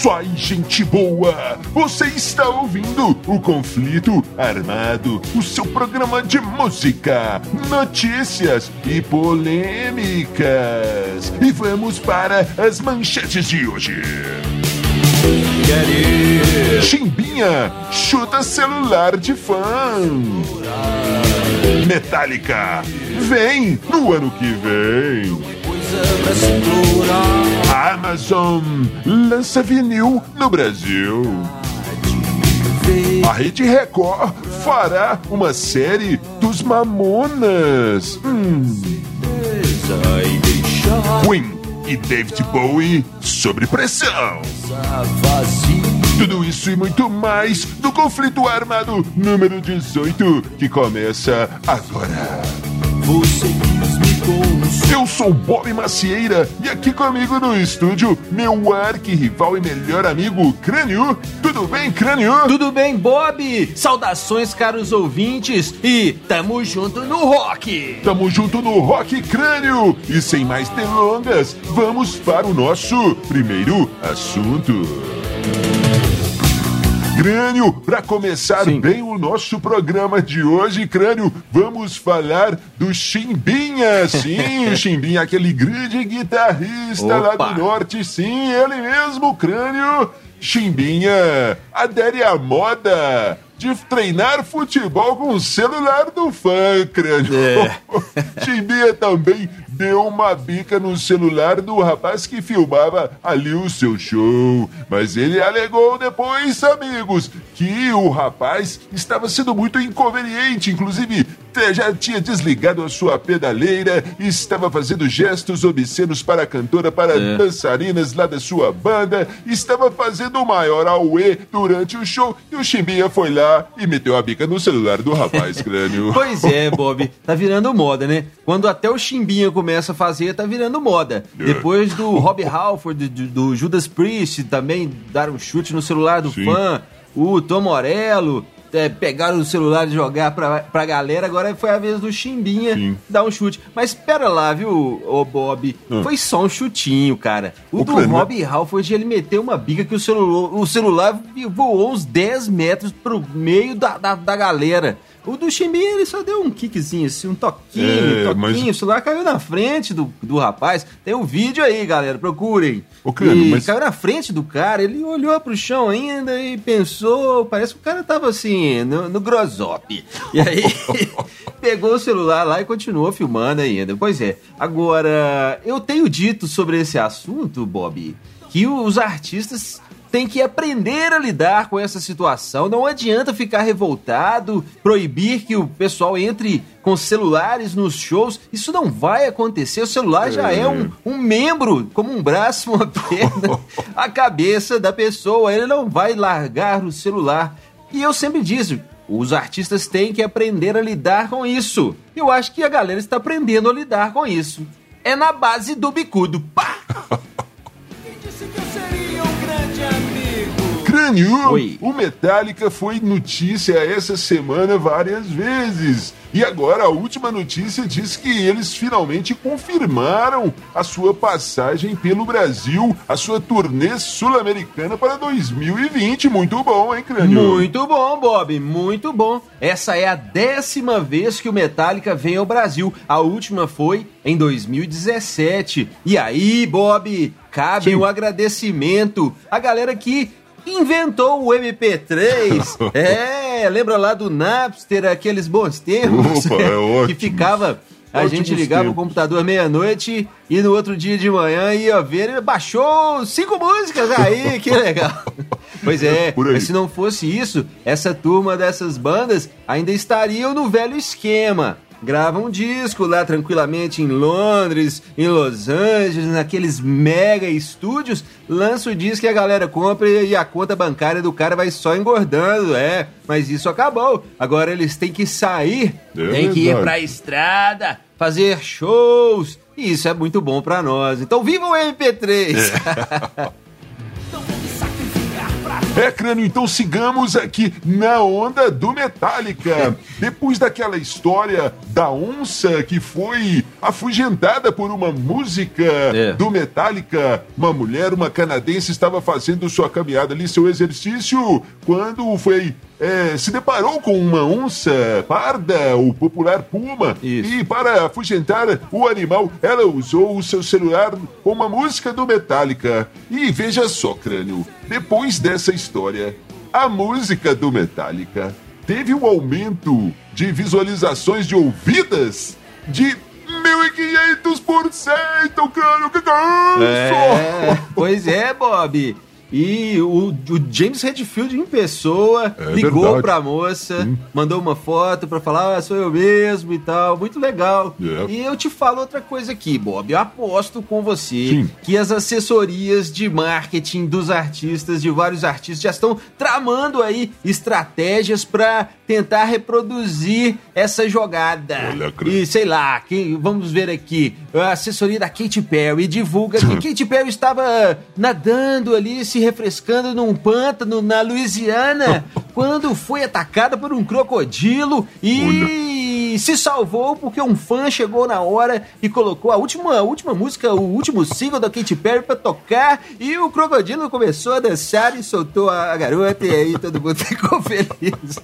isso aí, gente boa! Você está ouvindo o Conflito Armado, o seu programa de música, notícias e polêmicas. E vamos para as manchetes de hoje. Chimbinha chuta celular de fã. Metallica vem no ano que vem. A Amazon lança vinil no Brasil. A Rede Record fará uma série dos Mamonas. Hum. Queen e David Bowie sob pressão. Tudo isso e muito mais do conflito armado número 18 que começa agora. Eu sou Bob Macieira e aqui comigo no estúdio, meu arqui-rival e melhor amigo, Crânio. Tudo bem, Crânio? Tudo bem, Bob? Saudações, caros ouvintes, e tamo junto no rock! Tamo junto no rock, Crânio! E sem mais delongas, vamos para o nosso primeiro assunto. Crânio, para começar Sim. bem o nosso programa de hoje, Crânio, vamos falar do Chimbinha. Sim, o Chimbinha, aquele grande guitarrista Opa. lá do norte. Sim, ele mesmo, Crânio. Chimbinha adere à moda de treinar futebol com o celular do fã, crânio. É. Chimbinha também deu uma bica no celular do rapaz que filmava ali o seu show. Mas ele alegou depois, amigos, que o rapaz estava sendo muito inconveniente, inclusive já tinha desligado a sua pedaleira e estava fazendo gestos obscenos para a cantora, para é. dançarinas lá da sua banda, estava fazendo o maior auê durante o show e o Chimbinha foi lá e meteu a bica no celular do rapaz, crânio. pois é, Bob, tá virando moda, né? Quando até o Chimbinha começa a fazer, tá virando moda. É. Depois do Rob Halford, do, do, Judas Priest também dar um chute no celular do Sim. fã, o Tom Morello, é, pegaram o celular e jogar pra, pra galera, agora foi a vez do Chimbinha Sim. dar um chute. Mas espera lá, viu, ô Bob? Ah. Foi só um chutinho, cara. O, o do plano. Rob Halford, ele meteu uma bica que o celular, o celular voou uns 10 metros pro meio da, da, da galera. O do Chimbinha, ele só deu um kickzinho, assim, um toquinho, é, um toquinho. Mas... O celular caiu na frente do, do rapaz. Tem um vídeo aí, galera, procurem. O Crânio, e mas... caiu na frente do cara, ele olhou pro chão ainda e pensou, parece que o cara tava assim, no, no grosop. E aí, pegou o celular lá e continuou filmando ainda. Pois é. Agora, eu tenho dito sobre esse assunto, Bob, que os artistas tem que aprender a lidar com essa situação. Não adianta ficar revoltado, proibir que o pessoal entre com celulares nos shows. Isso não vai acontecer. O celular já é um, um membro, como um braço, uma perna, a cabeça da pessoa. Ele não vai largar o celular. E eu sempre disse. Os artistas têm que aprender a lidar com isso. Eu acho que a galera está aprendendo a lidar com isso. É na base do bicudo. Pá! Crânio, o Metallica foi notícia essa semana várias vezes. E agora a última notícia diz que eles finalmente confirmaram a sua passagem pelo Brasil, a sua turnê sul-americana para 2020. Muito bom, hein, Crânio? Muito bom, Bob, muito bom. Essa é a décima vez que o Metallica vem ao Brasil. A última foi em 2017. E aí, Bob, cabe Sim. um agradecimento à galera que inventou o MP3. é, lembra lá do Napster, aqueles bons tempos Opa, é que ficava a gente ligava tempos. o computador meia-noite e no outro dia de manhã ia ver e baixou cinco músicas aí, que legal. pois é, mas se não fosse isso, essa turma dessas bandas ainda estariam no velho esquema grava um disco lá tranquilamente em Londres, em Los Angeles, naqueles mega estúdios, lança o disco e a galera compra e a conta bancária do cara vai só engordando, é. Mas isso acabou. Agora eles têm que sair, é têm que ir pra estrada, fazer shows. E isso é muito bom para nós. Então viva o MP3! É. É, crânio, então sigamos aqui na onda do Metallica. Depois daquela história da onça que foi afugentada por uma música é. do Metallica, uma mulher, uma canadense, estava fazendo sua caminhada ali, seu exercício, quando foi é, se deparou com uma onça parda, o popular puma, Isso. e para afugentar o animal, ela usou o seu celular com uma música do Metallica. E veja só, crânio, depois dessa história, a música do Metallica teve um aumento de visualizações de ouvidas de 1.500%, crânio, que é isso? É, pois é, Bob. E o, o, James Redfield em pessoa é ligou verdade. pra moça, Sim. mandou uma foto pra falar, ah, sou eu mesmo e tal. Muito legal. Yeah. E eu te falo outra coisa aqui, Bob. Eu aposto com você Sim. que as assessorias de marketing dos artistas, de vários artistas, já estão tramando aí estratégias para tentar reproduzir essa jogada. Olha, e sei lá, quem, vamos ver aqui, a assessoria da Katy Perry divulga que Katy Perry estava nadando ali, se refrescando num pântano na Louisiana quando foi atacada por um crocodilo e se salvou porque um fã chegou na hora e colocou a última, a última música, o último single da Katy Perry pra tocar e o crocodilo começou a dançar e soltou a garota e aí todo mundo ficou feliz.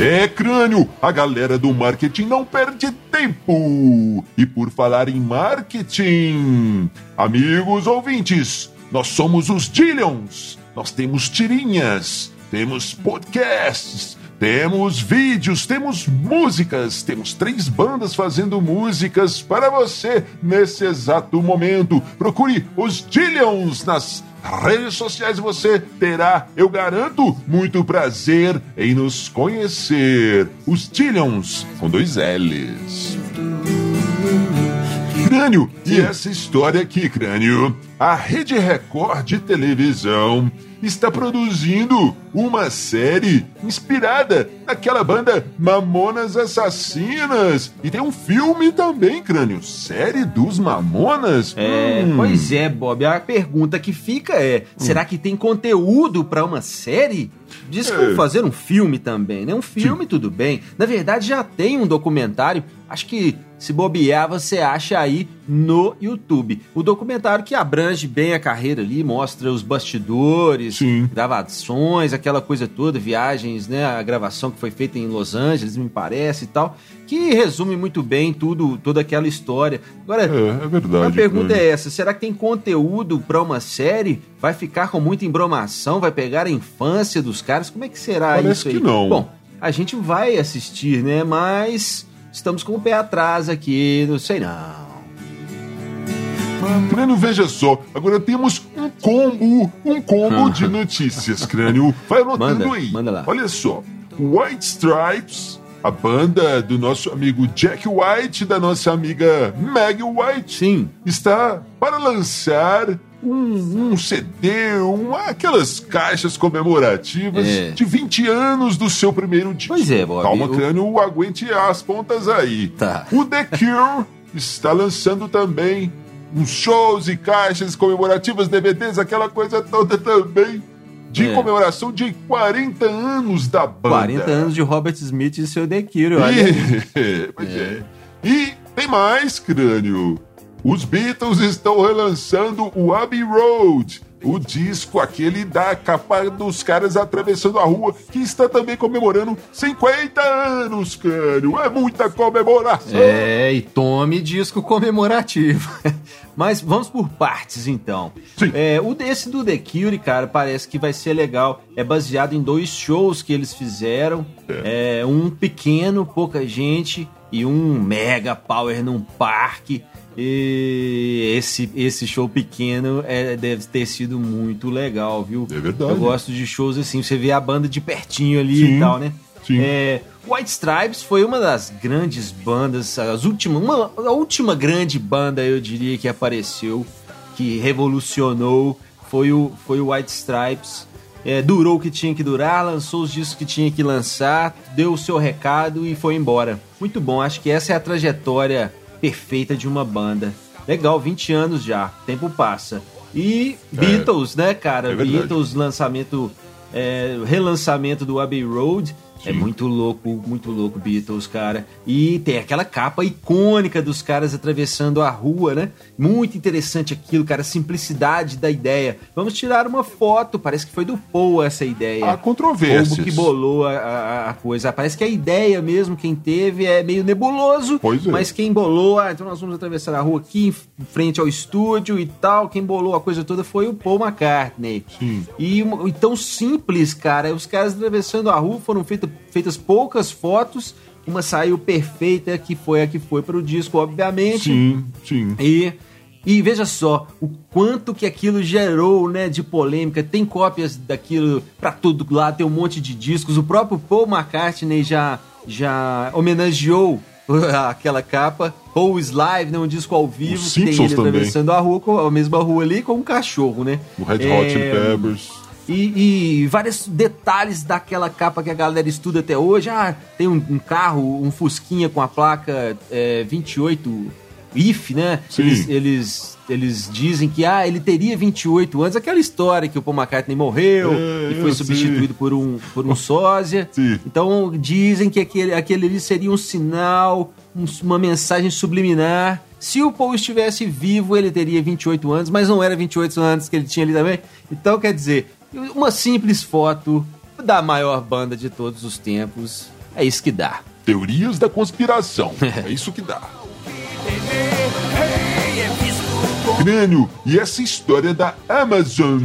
É, crânio, a galera do marketing não perde tempo. E por falar em marketing, amigos ouvintes, nós somos os Dillions. Nós temos tirinhas, temos podcasts, temos vídeos, temos músicas, temos três bandas fazendo músicas para você nesse exato momento. Procure os Dillions nas redes sociais você terá, eu garanto, muito prazer em nos conhecer. Os Tillions com dois L's. Crânio, e essa história aqui, Crânio? A Rede Record de televisão está produzindo uma série inspirada naquela banda Mamonas Assassinas. E tem um filme também, Crânio. Série dos Mamonas? É, hum. pois é, Bob. A pergunta que fica é: hum. será que tem conteúdo para uma série? Diz que é. fazer um filme também, né? Um filme, Sim. tudo bem. Na verdade, já tem um documentário. Acho que se bobear, você acha aí no YouTube. O documentário que abrange bem a carreira ali, mostra os bastidores, Sim. gravações, aquela coisa toda, viagens, né? A gravação que foi feita em Los Angeles, me parece e tal, que resume muito bem tudo, toda aquela história. Agora, é, é verdade. A pergunta é essa: será que tem conteúdo para uma série? Vai ficar com muita embromação? Vai pegar a infância dos caras? Como é que será Parece isso aí? Que não. Bom, a gente vai assistir, né? Mas estamos com o pé atrás aqui, não sei não. Crânio, veja só, agora temos um combo, um combo de notícias, Crânio. Vai anotando manda, aí. Manda lá. Olha só, White Stripes, a banda do nosso amigo Jack White, da nossa amiga Meg White, Sim. está para lançar um, um CD, uma, aquelas caixas comemorativas é. de 20 anos do seu primeiro disco. Pois é, Bob. Calma, crânio, aguente as pontas aí. Tá. O The Cure está lançando também uns shows e caixas comemorativas, DVDs, aquela coisa toda também. De é. comemoração de 40 anos da banda. 40 anos de Robert Smith e seu Cure, olha. E... pois é. é. E tem mais, crânio. Os Beatles estão relançando o Abbey Road, o disco aquele da capa dos caras atravessando a rua, que está também comemorando 50 anos, cânio. É muita comemoração. É, e tome disco comemorativo. Mas vamos por partes, então. Sim. É, o desse do The Cure, cara, parece que vai ser legal. É baseado em dois shows que eles fizeram. É. é um pequeno, pouca gente, e um mega power num parque. E esse, esse show pequeno é, deve ter sido muito legal, viu? É verdade. Eu gosto de shows assim, você vê a banda de pertinho ali Sim. e tal, né? Sim. É, White Stripes foi uma das grandes bandas, as últimas, uma, a última grande banda, eu diria, que apareceu, que revolucionou, foi o, foi o White Stripes. É, durou o que tinha que durar, lançou os discos que tinha que lançar, deu o seu recado e foi embora. Muito bom, acho que essa é a trajetória perfeita de uma banda. Legal, 20 anos já, tempo passa. E Beatles, é, né, cara? É Beatles, lançamento, é, relançamento do Abbey Road. É muito louco, muito louco Beatles, cara. E tem aquela capa icônica dos caras atravessando a rua, né? Muito interessante aquilo, cara, a simplicidade da ideia. Vamos tirar uma foto, parece que foi do Paul essa ideia. Há controvérsias. Paul que bolou a, a, a, coisa. Parece que a ideia mesmo, quem teve, é meio nebuloso. Pois é. Mas quem bolou, ah, então nós vamos atravessar a rua aqui em frente ao estúdio e tal. Quem bolou a coisa toda foi o Paul McCartney. Sim. E, e tão simples, cara. Os caras atravessando a rua foram feitos feitas poucas fotos, uma saiu perfeita, que foi a que foi para o disco, obviamente. Sim, sim. E, e veja só o quanto que aquilo gerou, né, de polêmica. Tem cópias daquilo para todo lado, tem um monte de discos. O próprio Paul McCartney já, já homenageou aquela capa. Paul's Live, né, um disco ao vivo, que tem ele atravessando a rua, a mesma rua ali, com um cachorro, né? O Red Hot é... Peppers. E, e, vários detalhes daquela capa que a galera estuda até hoje. Ah, tem um, um carro, um Fusquinha com a placa é, 28 IF, né? Eles, eles, eles, dizem que ah, ele teria 28 anos. Aquela história que o Paul McCartney morreu é, e foi substituído por um, por um sósia. Sim. Então dizem que aquele, aquele ali seria um sinal, um, uma mensagem subliminar. Se o Paul estivesse vivo, ele teria 28 anos, mas não era 28 anos que ele tinha ali também. Então, quer dizer, uma simples foto da maior banda de todos os tempos. É isso que dá. Teorias da conspiração. é isso que dá. Crânio, e essa história da Amazon,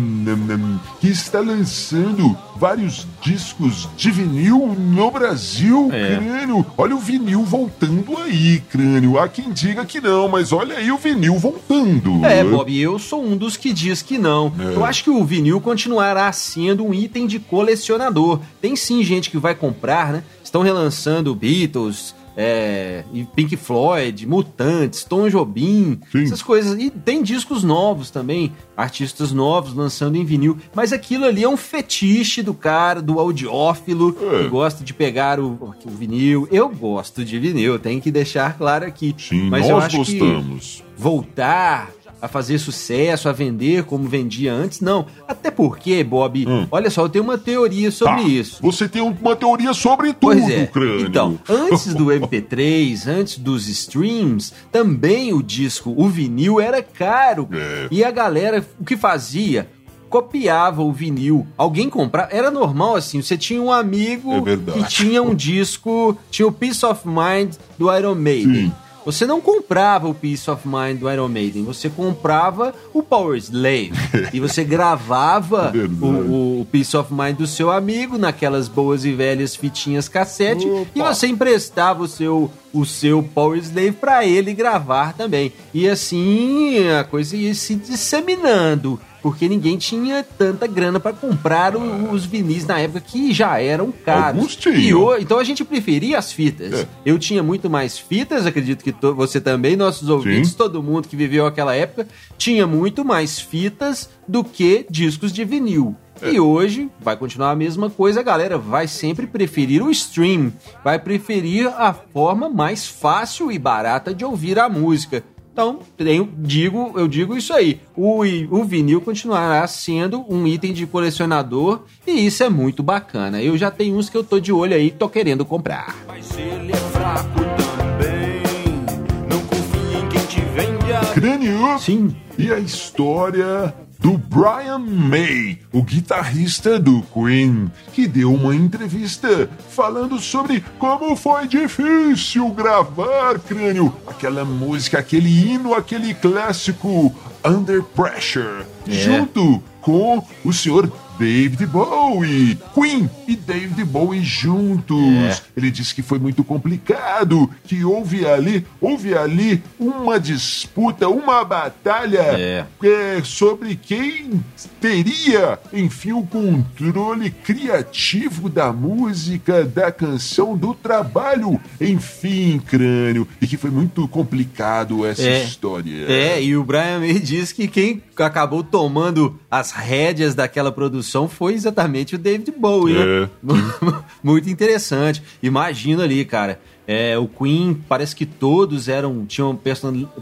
que está lançando vários discos de vinil no Brasil, é. Crânio. Olha o vinil voltando aí, Crânio. Há quem diga que não, mas olha aí o vinil voltando. É, Bob, eu sou um dos que diz que não. É. Eu acho que o vinil continuará sendo um item de colecionador. Tem sim gente que vai comprar, né? Estão relançando Beatles, é, e Pink Floyd, Mutantes, Tom Jobim, Sim. essas coisas. E tem discos novos também, artistas novos lançando em vinil. Mas aquilo ali é um fetiche do cara, do audiófilo, é. que gosta de pegar o, o, vinil. Eu gosto de vinil, tem que deixar claro aqui. Sim, mas nós eu acho gostamos. que voltar a fazer sucesso, a vender como vendia antes, não. Até porque, Bob, hum. olha só, eu tenho uma teoria sobre tá. isso. Você tem uma teoria sobre tudo, pois é. crânio. Então, antes do MP3, antes dos streams, também o disco, o vinil era caro. É. E a galera, o que fazia? copiava o vinil. Alguém comprava. Era normal assim. Você tinha um amigo é que tinha um disco, tinha o Peace of Mind do Iron Maiden. Sim. Você não comprava o Peace of Mind do Iron Maiden, você comprava o Power Slave. e você gravava o, o, Peace of Mind do seu amigo naquelas boas e velhas fitinhas cassete Opa. e você emprestava o seu o seu Power Slave para ele gravar também. E assim a coisa ia se disseminando porque ninguém tinha tanta grana para comprar o, os vinis na época que já eram caros. Alguns tinham. então a gente preferia as fitas. É. Eu tinha muito mais fitas, acredito que você também, nossos ouvintes, Sim. todo mundo que viveu aquela época, tinha muito mais fitas do que discos de vinil. E hoje vai continuar a mesma coisa, a galera vai sempre preferir o stream, vai preferir a forma mais fácil e barata de ouvir a música. Então, tenho, digo, eu digo isso aí. O, o vinil continuará sendo um item de colecionador e isso é muito bacana. Eu já tenho uns que eu tô de olho aí, tô querendo comprar. Mas ele é fraco também, não confia em quem te vende a... Crânio! Sim. E a história do Brian May, o guitarrista do Queen, que deu uma entrevista falando sobre como foi difícil gravar, crânio, aquela música, aquele hino, aquele clássico Under Pressure, é. junto com o senhor David Bowie. Queen e David Bowie juntos. É. Ele disse que foi muito complicado, que houve ali, houve ali uma disputa, uma batalha é. É, sobre quem teria, enfim, o controle criativo da música, da canção, do trabalho, enfim, crânio. E que foi muito complicado essa é. história. É, e o Brian May diz que quem acabou tomando as rédeas daquela produção foi exatamente o David Bowie, né? é. né? Muito interessante. Imagina ali, cara. É, o Queen parece que todos eram tinham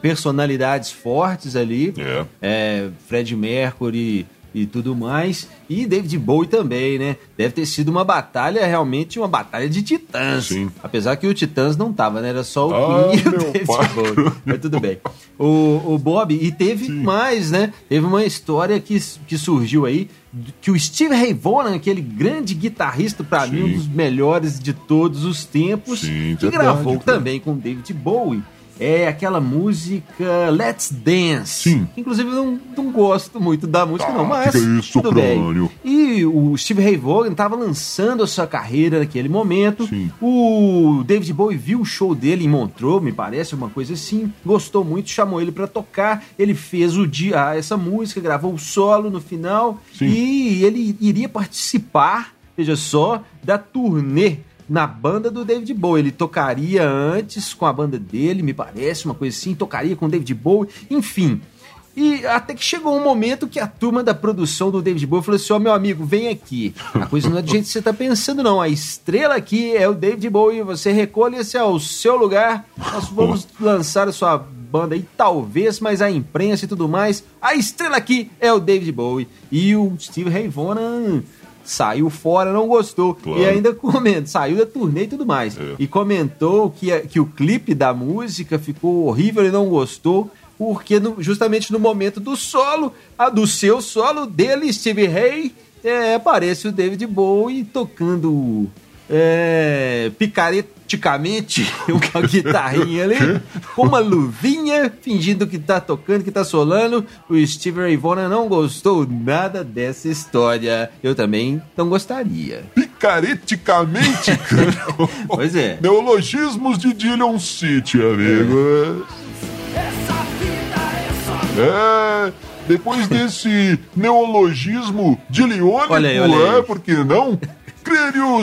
personalidades fortes ali. É. É, Fred Mercury, e tudo mais. E David Bowie também, né? Deve ter sido uma batalha, realmente uma batalha de titãs. Sim. Apesar que o Titãs não tava, né? Era só o ah, Queen e o David pai. Bowie. Mas tudo bem. O, o Bob, e teve Sim. mais, né? Teve uma história que, que surgiu aí que o Steve Ray Vaughan, aquele grande guitarrista, para mim, um dos melhores de todos os tempos, Sim, que verdade, gravou também com David Bowie é aquela música Let's Dance. Sim. Inclusive, eu não, não gosto muito da música, ah, não, mas. isso, tudo crânio. bem. E o Steve Ray Vaughan estava lançando a sua carreira naquele momento. Sim. O David Bowie viu o show dele em Montreux, me parece, uma coisa assim. Gostou muito, chamou ele para tocar. Ele fez o dia, ah, essa música, gravou o solo no final. Sim. E ele iria participar, veja só, da turnê na banda do David Bowie. Ele tocaria antes com a banda dele, me parece, uma coisa assim, tocaria com o David Bowie, enfim. E até que chegou um momento que a turma da produção do David Bowie falou assim: Ó, oh, meu amigo, vem aqui. A coisa não é do jeito que você tá pensando, não. A estrela aqui é o David Bowie. Você recolha-se ao seu lugar. Nós vamos lançar a sua banda aí, talvez, mas a imprensa e tudo mais. A estrela aqui é o David Bowie. E o Steve Ray Vaughan saiu fora, não gostou. Claro. E ainda comentou, saiu da turnê e tudo mais. É. E comentou que, que o clipe da música ficou horrível e não gostou. Porque no, justamente no momento do solo, a, do seu solo dele, Steve Ray, é, aparece o David Bowie tocando é, picareticamente uma guitarrinha ali, com uma luvinha, fingindo que tá tocando, que tá solando. O Steve Ray Vaughan não gostou nada dessa história. Eu também não gostaria. Picareticamente? pois é. Neologismos de Dillon City, amigo. Essa vida é só... É... Depois desse neologismo de Leônico, é, por que não?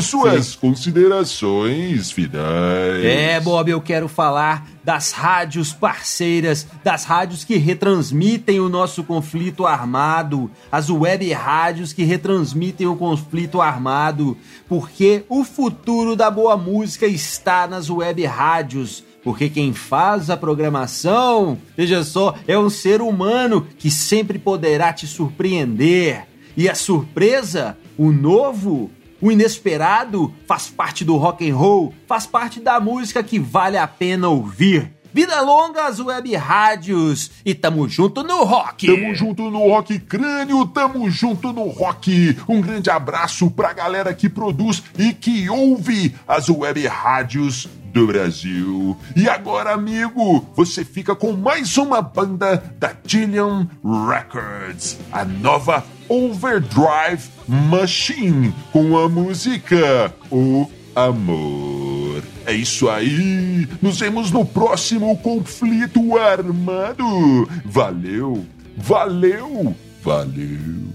Suas Sim. considerações finais. É, Bob, eu quero falar das rádios parceiras, das rádios que retransmitem o nosso conflito armado, as web rádios que retransmitem o conflito armado, porque o futuro da boa música está nas web rádios. Porque quem faz a programação, veja só, é um ser humano que sempre poderá te surpreender. E a surpresa, o novo, o inesperado faz parte do rock and roll, faz parte da música que vale a pena ouvir. Vida longa às web rádios e tamo junto no rock. Tamo junto no rock crânio, tamo junto no rock. Um grande abraço pra galera que produz e que ouve as web rádios do Brasil. E agora, amigo, você fica com mais uma banda da Gillian Records, a nova Overdrive Machine, com a música O Amor. É isso aí. Nos vemos no próximo conflito armado. Valeu, valeu, valeu.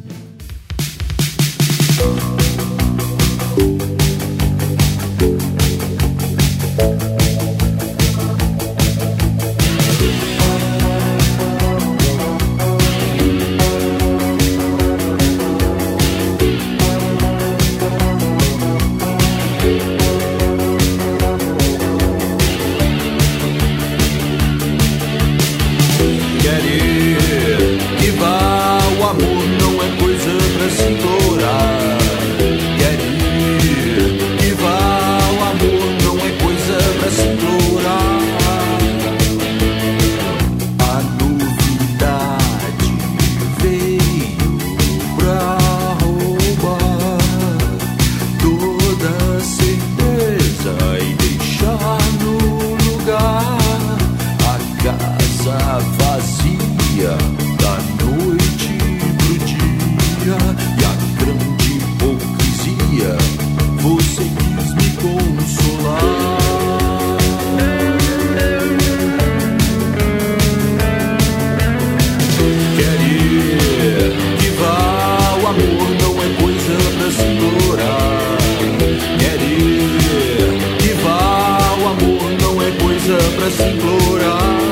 pra se implorar.